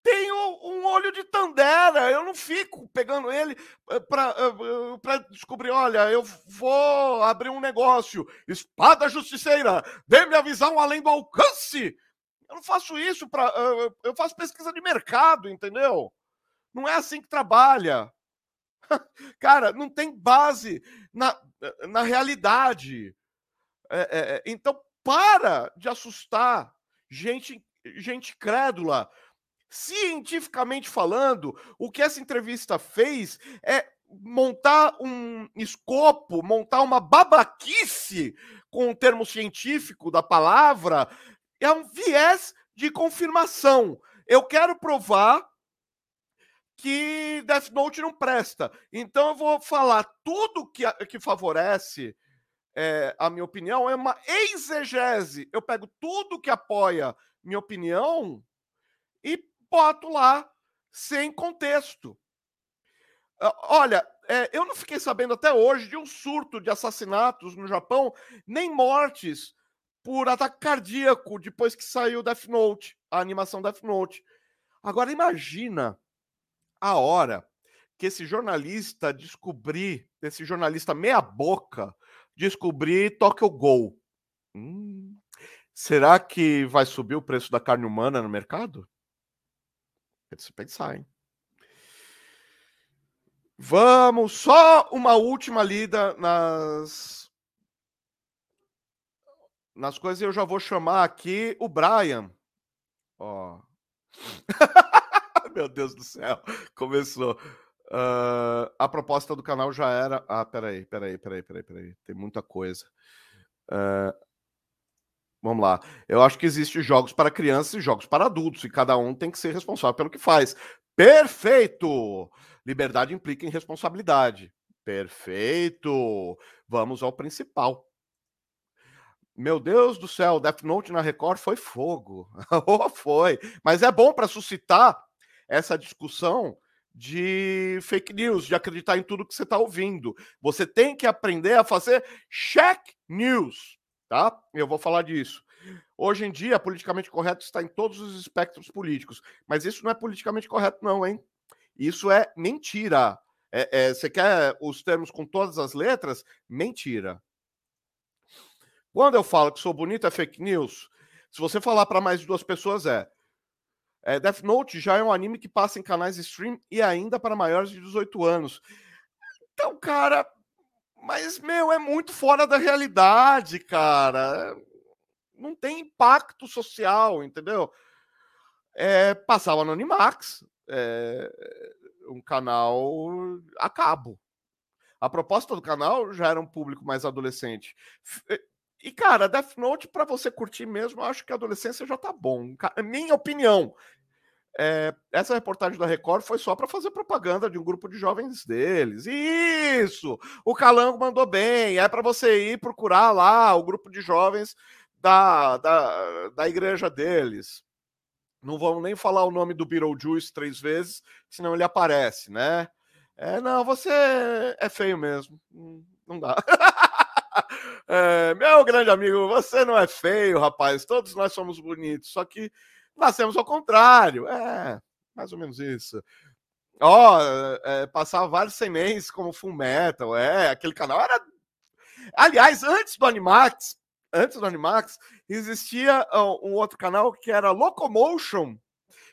tenho um olho de Tandera, eu não fico pegando ele eh, para eh, eh, descobrir, olha, eu vou abrir um negócio, espada justiceira, dê-me a visão além do alcance. Eu não faço isso para, eu faço pesquisa de mercado, entendeu? Não é assim que trabalha. Cara, não tem base na, na realidade. É, é, então, para de assustar gente, gente crédula cientificamente falando, o que essa entrevista fez é montar um escopo, montar uma babaquice com o termo científico da palavra, é um viés de confirmação. Eu quero provar que Death Note não presta. Então eu vou falar tudo que, que favorece é, a minha opinião é uma exegese. Eu pego tudo que apoia minha opinião boto lá sem contexto. Olha, é, eu não fiquei sabendo até hoje de um surto de assassinatos no Japão, nem mortes por ataque cardíaco depois que saiu Death Note, a animação Death Note. Agora imagina a hora que esse jornalista descobrir, esse jornalista meia boca, descobrir Tokyo Gol. Hum, será que vai subir o preço da carne humana no mercado? É se pensar, hein? Vamos, só uma última lida nas nas coisas. Eu já vou chamar aqui o Brian. Ó. Meu Deus do céu, começou. Uh, a proposta do canal já era. Ah, peraí, peraí, peraí, peraí, peraí. Tem muita coisa. Uh, vamos lá. Eu acho que existem jogos para crianças e jogos para adultos, e cada um tem que ser responsável pelo que faz. Perfeito! Liberdade implica em responsabilidade. Perfeito! Vamos ao principal. Meu Deus do céu, Death Note na Record foi fogo. oh, foi. Mas é bom para suscitar essa discussão de fake news, de acreditar em tudo que você está ouvindo. Você tem que aprender a fazer check news, tá? Eu vou falar disso. Hoje em dia, politicamente correto está em todos os espectros políticos, mas isso não é politicamente correto, não, hein? Isso é mentira. É, é, você quer os termos com todas as letras? Mentira. Quando eu falo que sou bonito é fake news, se você falar para mais de duas pessoas é, é, Death Note já é um anime que passa em canais stream e ainda para maiores de 18 anos. Então, cara, mas meu, é muito fora da realidade, cara. Não tem impacto social, entendeu? É, passava no Animax, é, um canal a cabo. A proposta do canal já era um público mais adolescente. E, cara, Death Note, para você curtir mesmo, eu acho que a adolescência já tá bom. Minha opinião. É, essa reportagem da Record foi só para fazer propaganda de um grupo de jovens deles. Isso! O Calango mandou bem. É para você ir procurar lá o grupo de jovens da, da, da igreja deles. Não vamos nem falar o nome do Beetlejuice três vezes, senão ele aparece, né? É, não, você é feio mesmo. Hum, não dá. É, meu grande amigo, você não é feio, rapaz. Todos nós somos bonitos, só que nascemos ao contrário. É, mais ou menos isso. Ó, oh, é, passava vários semenes como Full Metal, é, aquele canal era. Aliás, antes do Animax, antes do Animax, existia um outro canal que era Locomotion,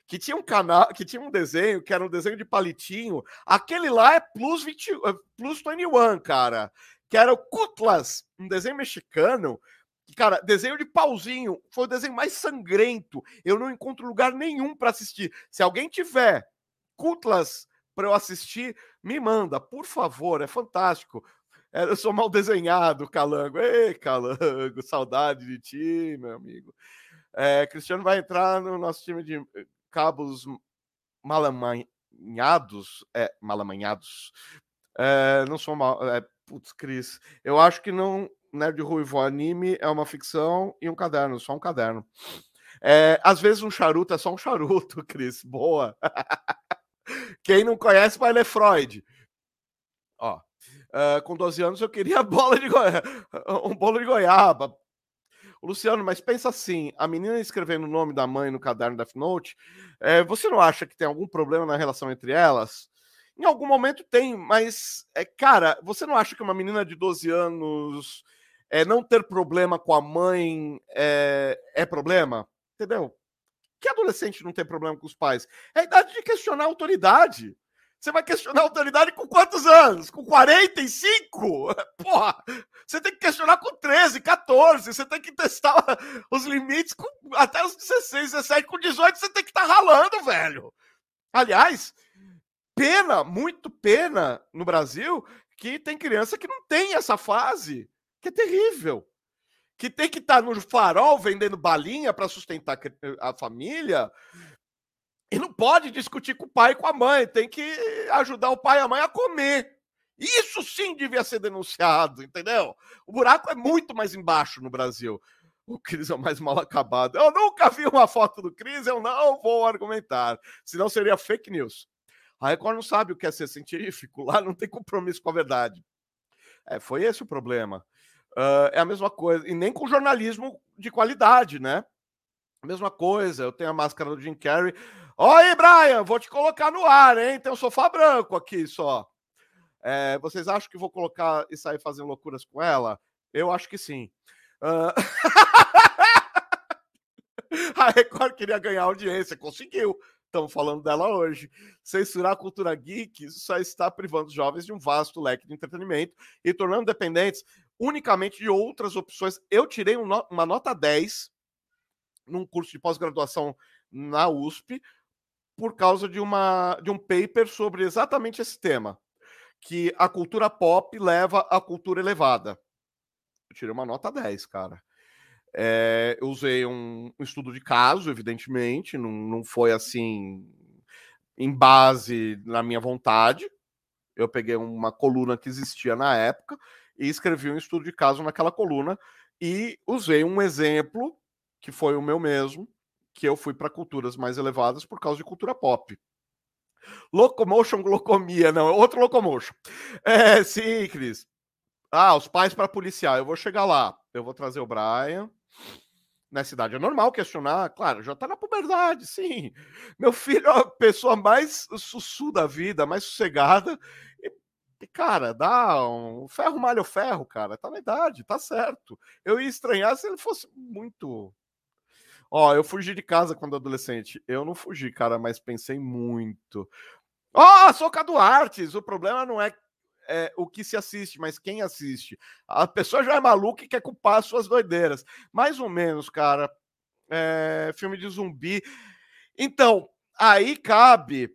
que tinha um canal, que tinha um desenho, que era um desenho de palitinho. Aquele lá é Plus 20, Plus 21, cara que era o Cutlas, um desenho mexicano. Cara, desenho de pauzinho, foi o desenho mais sangrento. Eu não encontro lugar nenhum para assistir. Se alguém tiver Cutlas para eu assistir, me manda, por favor, é fantástico. É, eu sou mal desenhado, Calango. Ei, Calango, saudade de ti, meu amigo. É, Cristiano vai entrar no nosso time de eh, cabos malamanhados. É, malamanhados. É, não sou mal. É, Putz, Cris, eu acho que não. Nerd Ruivo anime é uma ficção e um caderno, só um caderno. É, às vezes um charuto é só um charuto, Cris. Boa. Quem não conhece vai ler Freud. Ó, uh, com 12 anos eu queria bola de um bolo de goiaba. Luciano, mas pensa assim: a menina escrevendo o nome da mãe no caderno Death Note, é, você não acha que tem algum problema na relação entre elas? Em algum momento tem, mas, é, cara, você não acha que uma menina de 12 anos é, não ter problema com a mãe é, é problema? Entendeu? Que adolescente não tem problema com os pais? É a idade de questionar a autoridade. Você vai questionar a autoridade com quantos anos? Com 45? Porra! Você tem que questionar com 13, 14. Você tem que testar os limites com, até os 16, 17. Com 18 você tem que estar tá ralando, velho. Aliás, pena, muito pena no Brasil que tem criança que não tem essa fase, que é terrível. Que tem que estar tá no farol vendendo balinha para sustentar a família e não pode discutir com o pai e com a mãe, tem que ajudar o pai e a mãe a comer. Isso sim devia ser denunciado, entendeu? O buraco é muito mais embaixo no Brasil. O Cris é o mais mal acabado. Eu nunca vi uma foto do Cris, eu não vou argumentar. Senão seria fake news. A Record não sabe o que é ser científico, lá não tem compromisso com a verdade. É, foi esse o problema. Uh, é a mesma coisa, e nem com jornalismo de qualidade, né? Mesma coisa, eu tenho a máscara do Jim Carrey. Oi, Brian, vou te colocar no ar, hein? Tem um sofá branco aqui só. É, vocês acham que vou colocar e sair fazendo loucuras com ela? Eu acho que sim. Uh... a Record queria ganhar audiência, conseguiu. Estamos falando dela hoje. Censurar a cultura geek só está privando os jovens de um vasto leque de entretenimento e tornando dependentes unicamente de outras opções. Eu tirei uma nota 10 num curso de pós-graduação na USP por causa de, uma, de um paper sobre exatamente esse tema, que a cultura pop leva à cultura elevada. Eu tirei uma nota 10, cara. É, eu usei um, um, estudo de caso, evidentemente, não, não foi assim em base na minha vontade. Eu peguei uma coluna que existia na época e escrevi um estudo de caso naquela coluna e usei um exemplo que foi o meu mesmo, que eu fui para culturas mais elevadas por causa de cultura pop. Locomotion, glocomia, não, outro locomotion. É, sim, Cris. Ah, os pais para policial, eu vou chegar lá. Eu vou trazer o Brian. Na cidade é normal questionar, claro, já tá na puberdade, sim. Meu filho é a pessoa mais sussu da vida, mais sossegada. E, cara, dá um ferro malha o ferro, cara. Tá na idade, tá certo. Eu ia estranhar se ele fosse muito. Ó, eu fugi de casa quando adolescente. Eu não fugi, cara, mas pensei muito. Ó, oh, sou Cadu Artes. O problema não é é, o que se assiste, mas quem assiste. A pessoa já é maluca e quer culpar as suas doideiras. Mais ou menos, cara. É, filme de zumbi. Então, aí cabe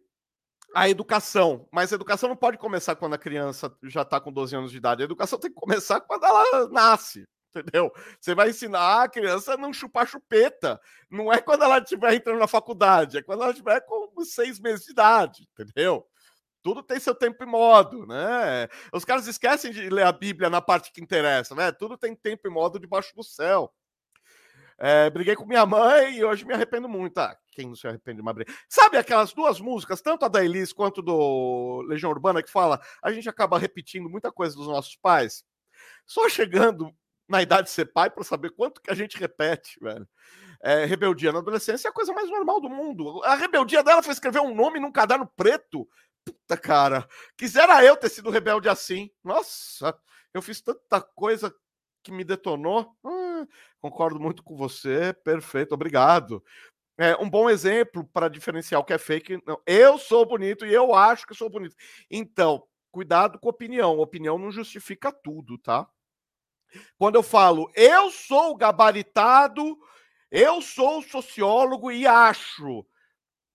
a educação. Mas a educação não pode começar quando a criança já está com 12 anos de idade. A educação tem que começar quando ela nasce. Entendeu? Você vai ensinar a criança a não chupar chupeta. Não é quando ela estiver entrando na faculdade, é quando ela estiver com seis meses de idade, entendeu? tudo tem seu tempo e modo, né? Os caras esquecem de ler a Bíblia na parte que interessa, né? Tudo tem tempo e modo debaixo do céu. É, briguei com minha mãe e hoje me arrependo muito. Ah, quem não se arrepende de uma briga? Sabe aquelas duas músicas, tanto a da Elis quanto do Legião Urbana, que fala a gente acaba repetindo muita coisa dos nossos pais? Só chegando na idade de ser pai para saber quanto que a gente repete, velho. É, rebeldia na adolescência é a coisa mais normal do mundo. A rebeldia dela foi escrever um nome num caderno preto Puta, cara, quisera eu ter sido rebelde assim. Nossa, eu fiz tanta coisa que me detonou. Ah, concordo muito com você, perfeito, obrigado. É um bom exemplo para diferenciar o que é fake. Não, eu sou bonito e eu acho que sou bonito. Então, cuidado com opinião. Opinião não justifica tudo, tá? Quando eu falo eu sou gabaritado, eu sou sociólogo e acho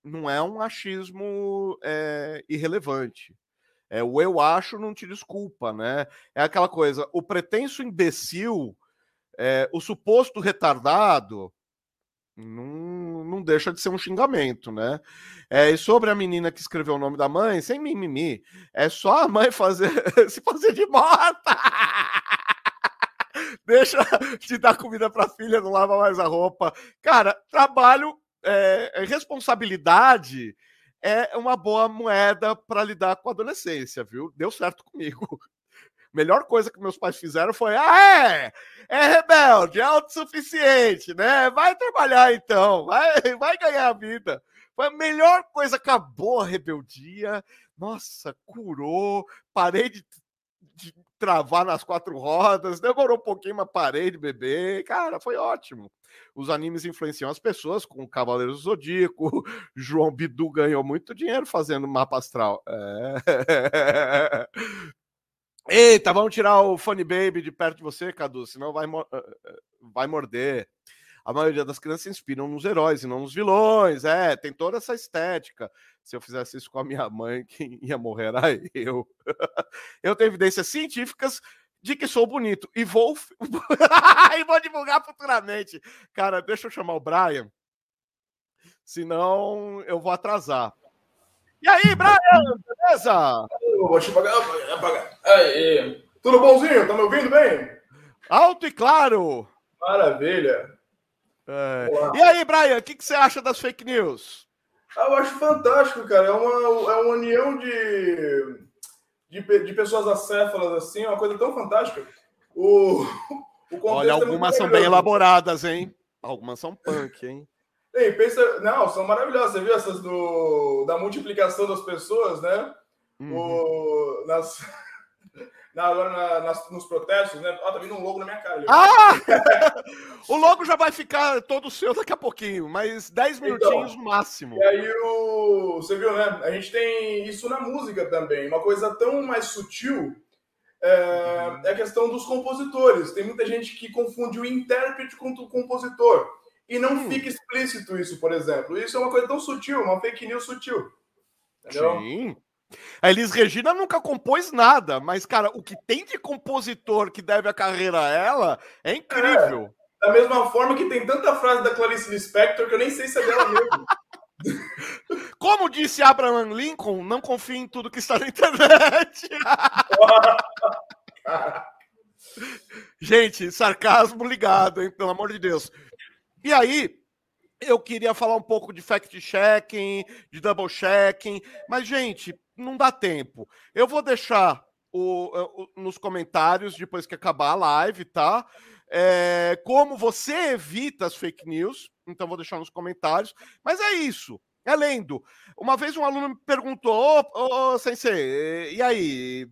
não é um achismo é, irrelevante. É, o eu acho não te desculpa, né? É aquela coisa, o pretenso imbecil, é, o suposto retardado, não, não deixa de ser um xingamento, né? É, e sobre a menina que escreveu o nome da mãe, sem mimimi, é só a mãe fazer se fazer de morta. Deixa de dar comida para filha, não lava mais a roupa. Cara, trabalho é, é, responsabilidade é uma boa moeda para lidar com a adolescência, viu? Deu certo comigo. Melhor coisa que meus pais fizeram foi: ah, é, é rebelde, é autossuficiente, né? Vai trabalhar então, vai, vai ganhar a vida. Foi a melhor coisa, acabou a rebeldia. Nossa, curou, parei de de travar nas quatro rodas, demorou um pouquinho, mas parei de beber. Cara, foi ótimo. Os animes influenciam as pessoas, com Cavaleiros do Zodíaco. João Bidu ganhou muito dinheiro fazendo mapa astral. É... Eita, vamos tirar o Funny Baby de perto de você, Cadu, senão vai, eh, eh, vai morder a maioria das crianças se inspiram nos heróis e não nos vilões. É, tem toda essa estética. Se eu fizesse isso com a minha mãe, quem ia morrer era eu. eu tenho evidências científicas de que sou bonito e vou e vou divulgar futuramente. Cara, deixa eu chamar o Brian, senão eu vou atrasar. E aí, Brian, beleza? Vou te pagar, pagar. Aí, tudo bonzinho? Tá me ouvindo bem? Alto e claro. Maravilha. É. E aí, Brian, o que, que, você acha das fake news? Ah, eu acho fantástico, cara. É uma, é uma união de, de, de pessoas acéfalas, assim, é uma coisa tão fantástica. O, o Olha, é algumas é são bem elaboradas, hein? Algumas são punk, hein? Ei, pensa, não, são maravilhosas. Você viu essas do, da multiplicação das pessoas, né? Uhum. O, nas, na, agora na, nas, nos protestos, né? Ó, tá vindo um logo na minha cara. Ah! o logo já vai ficar todo seu daqui a pouquinho, mas 10 então, minutinhos no máximo. E aí o. Você viu, né? A gente tem isso na música também. Uma coisa tão mais sutil é, uhum. é a questão dos compositores. Tem muita gente que confunde o intérprete com o compositor. e não hum. fica explícito isso, por exemplo. Isso é uma coisa tão sutil, uma fake news sutil. Entendeu? Sim. A Elis Regina nunca compôs nada, mas, cara, o que tem de compositor que deve a carreira a ela é incrível. É, da mesma forma que tem tanta frase da Clarice Lispector que eu nem sei se é dela mesmo. Como disse Abraham Lincoln, não confie em tudo que está na internet. Gente, sarcasmo ligado, hein? Pelo amor de Deus. E aí, eu queria falar um pouco de fact-checking, de double-checking, mas, gente, não dá tempo. Eu vou deixar o, o, nos comentários, depois que acabar a live, tá? É, como você evita as fake news, então vou deixar nos comentários. Mas é isso, é lendo. Uma vez um aluno me perguntou, ô, oh, oh, sensei, e aí,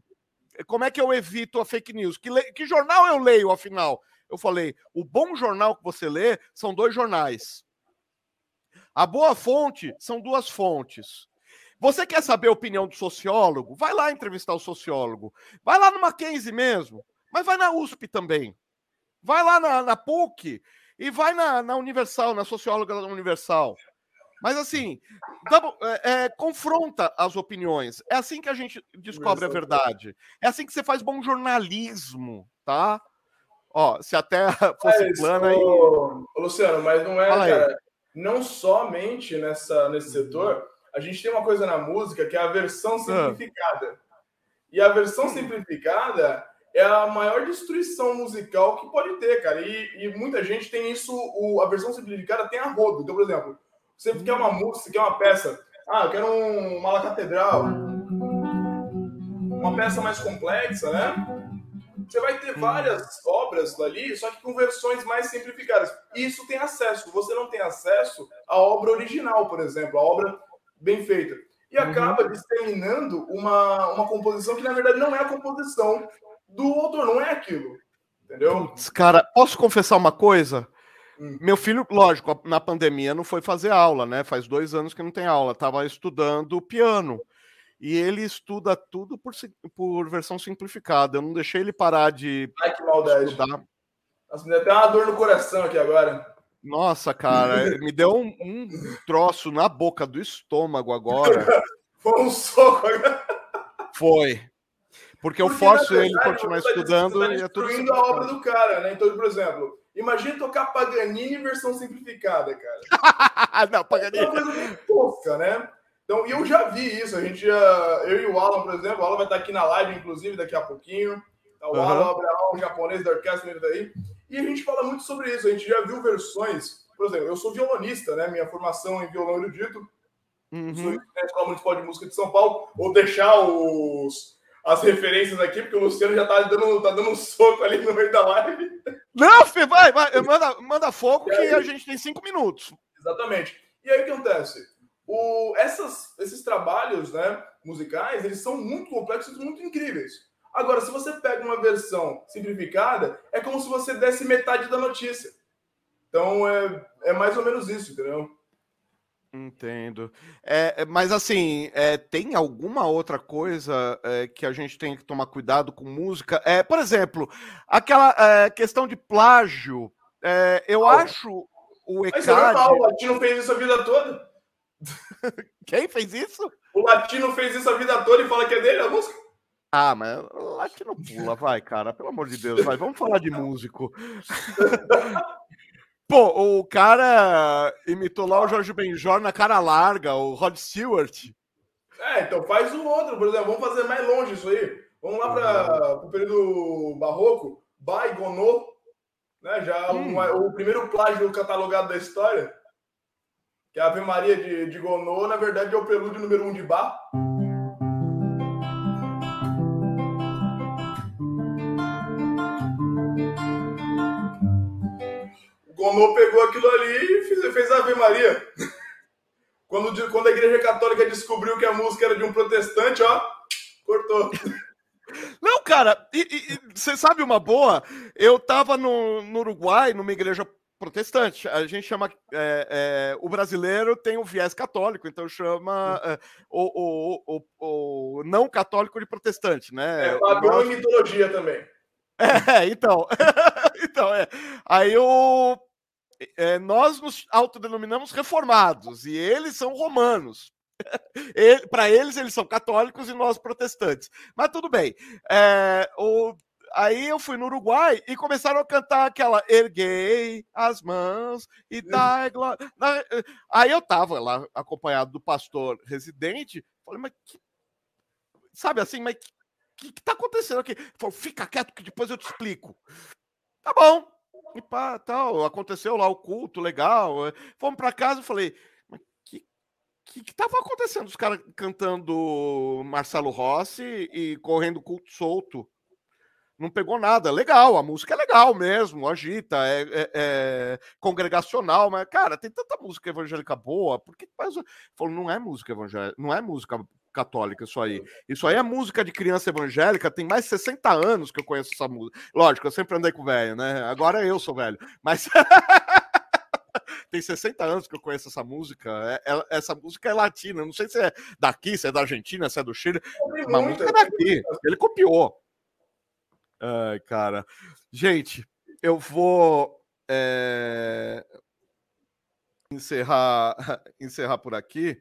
como é que eu evito a fake news? Que, que jornal eu leio, afinal? Eu falei, o bom jornal que você lê são dois jornais. A boa fonte são duas fontes. Você quer saber a opinião do sociólogo? Vai lá entrevistar o sociólogo. Vai lá no Mackenzie mesmo, mas vai na USP também. Vai lá na, na PUC e vai na, na Universal, na socióloga da Universal. Mas assim, é, é, confronta as opiniões. É assim que a gente descobre a verdade. É assim que você faz bom jornalismo, tá? Ó, se a Terra fosse é, plana. Ô, e... Luciano, mas não é, cara, não somente nessa, nesse setor, a gente tem uma coisa na música que é a versão ah. simplificada. E a versão hum. simplificada é a maior destruição musical que pode ter, cara. E, e muita gente tem isso, o, a versão simplificada tem a rodo. Então, por exemplo, você quer uma música, você quer uma peça, ah, eu quero um, uma La Catedral, uma peça mais complexa, né? Você vai ter várias obras ali, só que com versões mais simplificadas. E isso tem acesso. Você não tem acesso à obra original, por exemplo, a obra bem feita. E uhum. acaba uhum. disseminando uma, uma composição que, na verdade, não é a composição do autor, não é aquilo. Entendeu? cara, posso confessar uma coisa? Hum. Meu filho, lógico, na pandemia não foi fazer aula, né? Faz dois anos que não tem aula. Tava estudando piano e ele estuda tudo por, por versão simplificada. Eu não deixei ele parar de Ai, que maldade. estudar. Nossa, me deu até uma dor no coração aqui agora. Nossa, cara, me deu um, um, troço na boca do estômago agora. Foi um soco agora. Foi. Porque, Porque eu forço verdade, ele a continuar tá estudando tá e é tudo a obra do cara, né? Então, por exemplo, imagina tocar Paganini em versão simplificada, cara. não, Paganini. É uma coisa muito tosca, né? Então, e eu já vi isso. A gente já, eu e o Alan, por exemplo, o Alan vai estar aqui na live, inclusive, daqui a pouquinho. Tá, o uhum. Alan Abraão, o japonês da orquestra, ele daí. E a gente fala muito sobre isso. A gente já viu versões. Por exemplo, eu sou violonista, né? Minha formação em violão erudito. Uhum. Sou da Escola Municipal de Música de São Paulo. Vou deixar os, as referências aqui, porque o Luciano já tá dando, tá dando um soco ali no meio da live. Não, filho, vai, vai, manda, manda fogo que a gente tem cinco minutos. Exatamente. E aí o que acontece? O, essas, esses trabalhos né, musicais, eles são muito complexos e muito incríveis. Agora, se você pega uma versão simplificada, é como se você desse metade da notícia. Então, é, é mais ou menos isso, entendeu? Entendo. É, é mas assim, é, tem alguma outra coisa é, que a gente tem que tomar cuidado com música? É, por exemplo, aquela é, questão de plágio. É, eu oh. acho o ECAD... Mas é normal, o Latino fez isso a vida toda. Quem fez isso? O Latino fez isso a vida toda e fala que é dele a música. Ah, mas Latino pula, vai, cara, pelo amor de Deus, vai, vamos falar de músico. Pô, o cara imitou lá o Jorge Benjor na cara larga, o Rod Stewart. É, então faz o outro, por exemplo, vamos fazer mais longe isso aí. Vamos lá para o período barroco, Baigonô, né? Já hum. o, o primeiro plágio catalogado da história a Ave Maria de, de Gonô, na verdade, é o prelúdio número um de Bach. Gonô pegou aquilo ali e fez, fez a Ave Maria. Quando, quando a Igreja Católica descobriu que a música era de um protestante, ó, cortou. Não, cara, você sabe uma boa? Eu tava no, no Uruguai, numa igreja protestante. A gente chama. É, é, o brasileiro tem o viés católico, então chama é, o, o, o, o, não católico de protestante, né? É, padrão e mitologia também. É, então. então, é. Aí o. é, nós nos autodenominamos reformados e eles são romanos. Para eles, eles são católicos e nós protestantes. Mas tudo bem. É, o, aí eu fui no Uruguai e começaram a cantar aquela Erguei as mãos e dai glória. Aí eu tava lá acompanhado do pastor residente. Falei, mas que. Sabe assim, mas que, que tá acontecendo aqui? Falei, fica quieto que depois eu te explico. Tá bom. E pá, tal. Aconteceu lá o culto, legal. Fomos para casa e falei, que que estava acontecendo? Os caras cantando Marcelo Rossi e correndo culto solto. Não pegou nada. Legal, a música é legal mesmo, agita, é, é, é congregacional, mas, cara, tem tanta música evangélica boa, por que faz. Falou, não é música evangélica, não é música católica isso aí. Isso aí é música de criança evangélica, tem mais de 60 anos que eu conheço essa música. Lógico, eu sempre andei com velho, né? Agora eu sou velho. Mas tem 60 anos que eu conheço essa música. É, é, essa música é latina. Não sei se é daqui, se é da Argentina, se é do Chile. Uma música é daqui. Ele copiou. Ai, cara. Gente, eu vou é... encerrar, encerrar por aqui,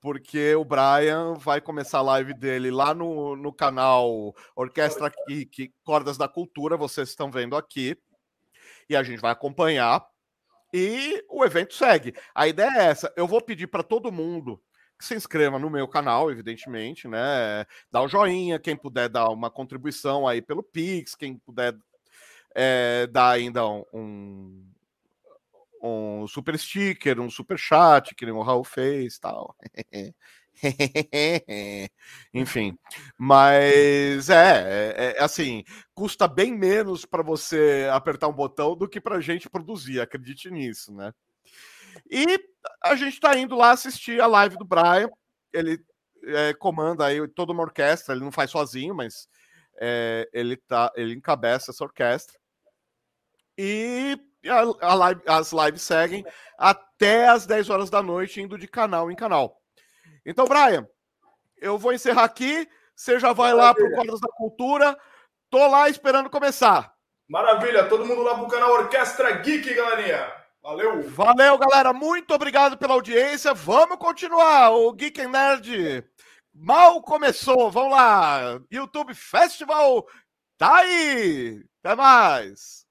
porque o Brian vai começar a live dele lá no, no canal Orquestra Kik, Cordas da Cultura, vocês estão vendo aqui, e a gente vai acompanhar e o evento segue. A ideia é essa. Eu vou pedir para todo mundo que se inscreva no meu canal, evidentemente, né? Dá o um joinha, quem puder dar uma contribuição aí pelo Pix, quem puder é, dar ainda um, um super sticker, um super chat, que nem o Raul fez tal. Enfim, mas é, é, é, assim, custa bem menos para você apertar um botão do que para gente produzir, acredite nisso, né? E a gente está indo lá assistir a live do Brian, ele é, comanda aí toda uma orquestra, ele não faz sozinho, mas é, ele, tá, ele encabeça essa orquestra. E a, a live, as lives seguem até as 10 horas da noite, indo de canal em canal. Então, Brian, eu vou encerrar aqui. Você já vai Maravilha. lá para o Quadros da Cultura. Tô lá esperando começar. Maravilha, todo mundo lá pro canal Orquestra Geek, galerinha. Valeu. Valeu, galera. Muito obrigado pela audiência. Vamos continuar. O Geek Nerd mal começou. Vamos lá. YouTube Festival tá aí. Até mais.